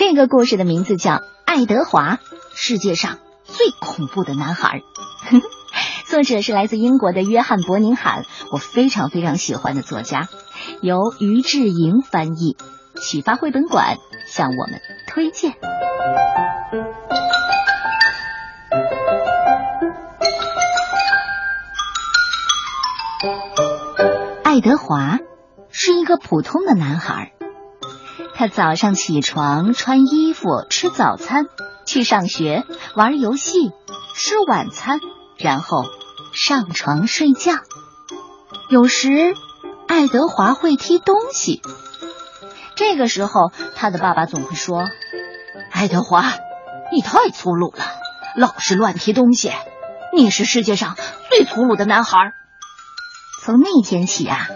这个故事的名字叫《爱德华》，世界上最恐怖的男孩。作者是来自英国的约翰·伯宁罕，我非常非常喜欢的作家，由于志莹翻译，启发绘本馆向我们推荐。爱德华是一个普通的男孩。他早上起床，穿衣服，吃早餐，去上学，玩游戏，吃晚餐，然后上床睡觉。有时，爱德华会踢东西。这个时候，他的爸爸总会说：“爱德华，你太粗鲁了，老是乱踢东西，你是世界上最粗鲁的男孩。”从那天起啊。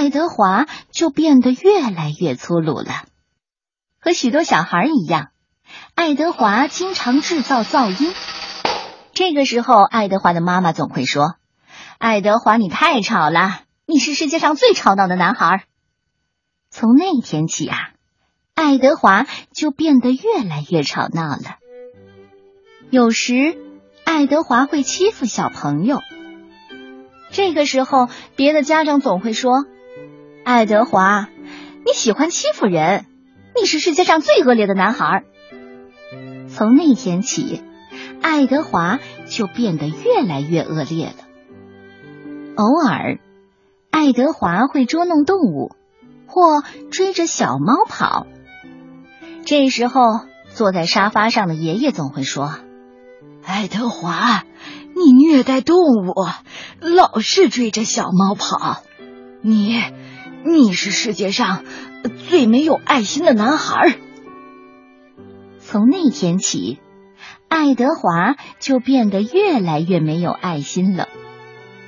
爱德华就变得越来越粗鲁了，和许多小孩一样，爱德华经常制造噪音。这个时候，爱德华的妈妈总会说：“爱德华，你太吵了，你是世界上最吵闹的男孩。”从那天起啊，爱德华就变得越来越吵闹了。有时，爱德华会欺负小朋友。这个时候，别的家长总会说。爱德华，你喜欢欺负人，你是世界上最恶劣的男孩。从那天起，爱德华就变得越来越恶劣了。偶尔，爱德华会捉弄动物，或追着小猫跑。这时候，坐在沙发上的爷爷总会说：“爱德华，你虐待动物，老是追着小猫跑，你。”你是世界上最没有爱心的男孩。从那天起，爱德华就变得越来越没有爱心了。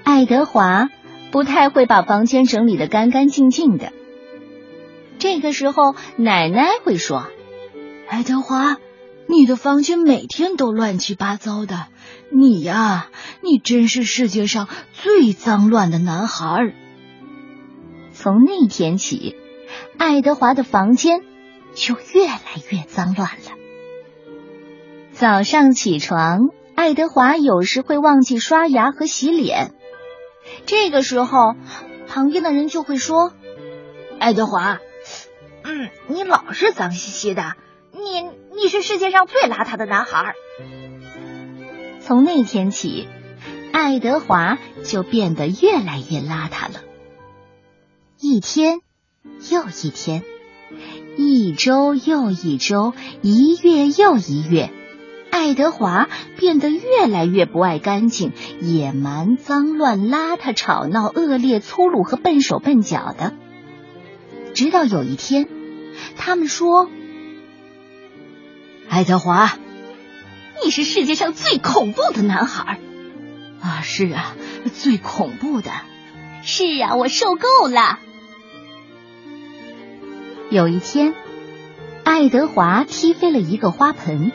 爱德华不太会把房间整理的干干净净的。这个时候，奶奶会说：“爱德华，你的房间每天都乱七八糟的，你呀，你真是世界上最脏乱的男孩。”从那天起，爱德华的房间就越来越脏乱了。早上起床，爱德华有时会忘记刷牙和洗脸。这个时候，旁边的人就会说：“爱德华，嗯，你老是脏兮兮的，你你是世界上最邋遢的男孩。”从那天起，爱德华就变得越来越邋遢了。一天又一天，一周又一周，一月又一月，爱德华变得越来越不爱干净、野蛮、脏乱、邋遢、吵闹、恶劣、粗鲁和笨手笨脚的。直到有一天，他们说：“爱德华，你是世界上最恐怖的男孩。”啊，是啊，最恐怖的。是啊，我受够了。有一天，爱德华踢飞了一个花盆，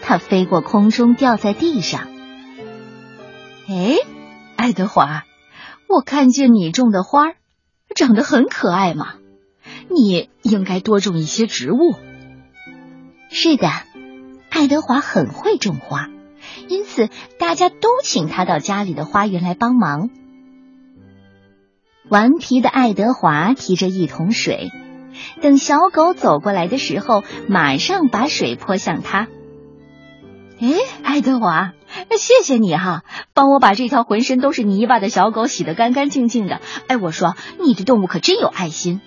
它飞过空中，掉在地上。哎，爱德华，我看见你种的花长得很可爱嘛，你应该多种一些植物。是的，爱德华很会种花，因此大家都请他到家里的花园来帮忙。顽皮的爱德华提着一桶水。等小狗走过来的时候，马上把水泼向它。哎，爱德华，谢谢你哈，帮我把这条浑身都是泥巴的小狗洗得干干净净的。哎，我说，你这动物可真有爱心。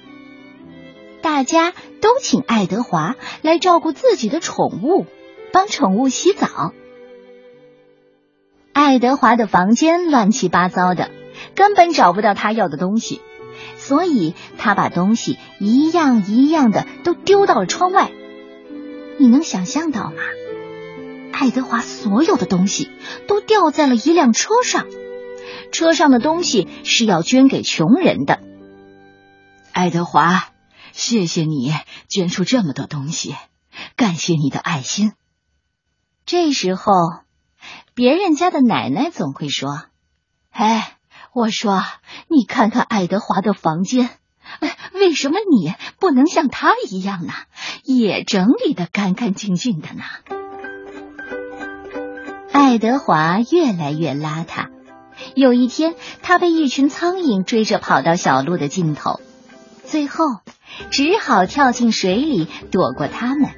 大家都请爱德华来照顾自己的宠物，帮宠物洗澡。爱德华的房间乱七八糟的，根本找不到他要的东西。所以他把东西一样一样的都丢到了窗外。你能想象到吗？爱德华所有的东西都掉在了一辆车上，车上的东西是要捐给穷人的。爱德华，谢谢你捐出这么多东西，感谢你的爱心。这时候，别人家的奶奶总会说：“哎。”我说：“你看看爱德华的房间，为什么你不能像他一样呢？也整理得干干净净的呢。爱德华越来越邋遢。有一天，他被一群苍蝇追着跑到小路的尽头，最后只好跳进水里躲过他们。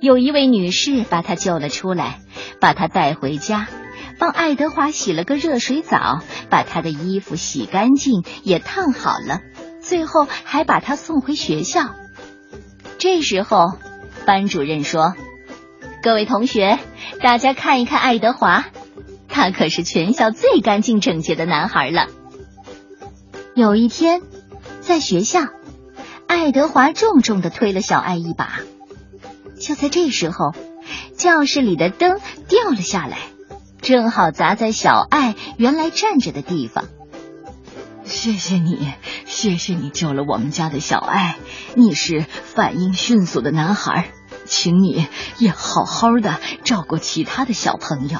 有一位女士把他救了出来，把他带回家，帮爱德华洗了个热水澡，把他的衣服洗干净也烫好了，最后还把他送回学校。这时候，班主任说：“各位同学，大家看一看爱德华。”他可是全校最干净整洁的男孩了。有一天，在学校，爱德华重重的推了小爱一把。就在这时候，教室里的灯掉了下来，正好砸在小爱原来站着的地方。谢谢你，谢谢你救了我们家的小爱。你是反应迅速的男孩，请你也好好的照顾其他的小朋友。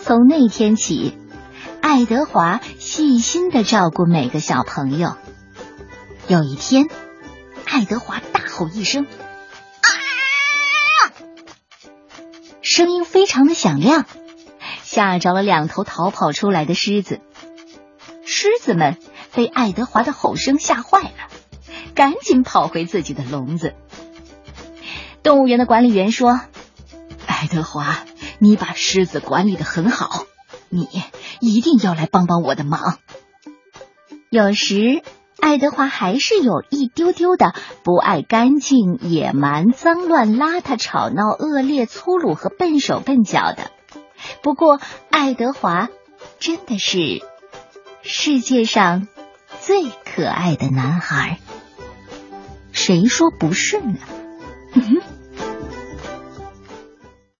从那天起，爱德华细心的照顾每个小朋友。有一天，爱德华大吼一声：“声音非常的响亮，吓着了两头逃跑出来的狮子。狮子们被爱德华的吼声吓坏了，赶紧跑回自己的笼子。动物园的管理员说：“爱德华。”你把狮子管理的很好，你一定要来帮帮我的忙。有时，爱德华还是有一丢丢的不爱干净、野蛮、脏乱、邋遢、吵闹、恶劣、粗鲁和笨手笨脚的。不过，爱德华真的是世界上最可爱的男孩，谁说不是呢？嗯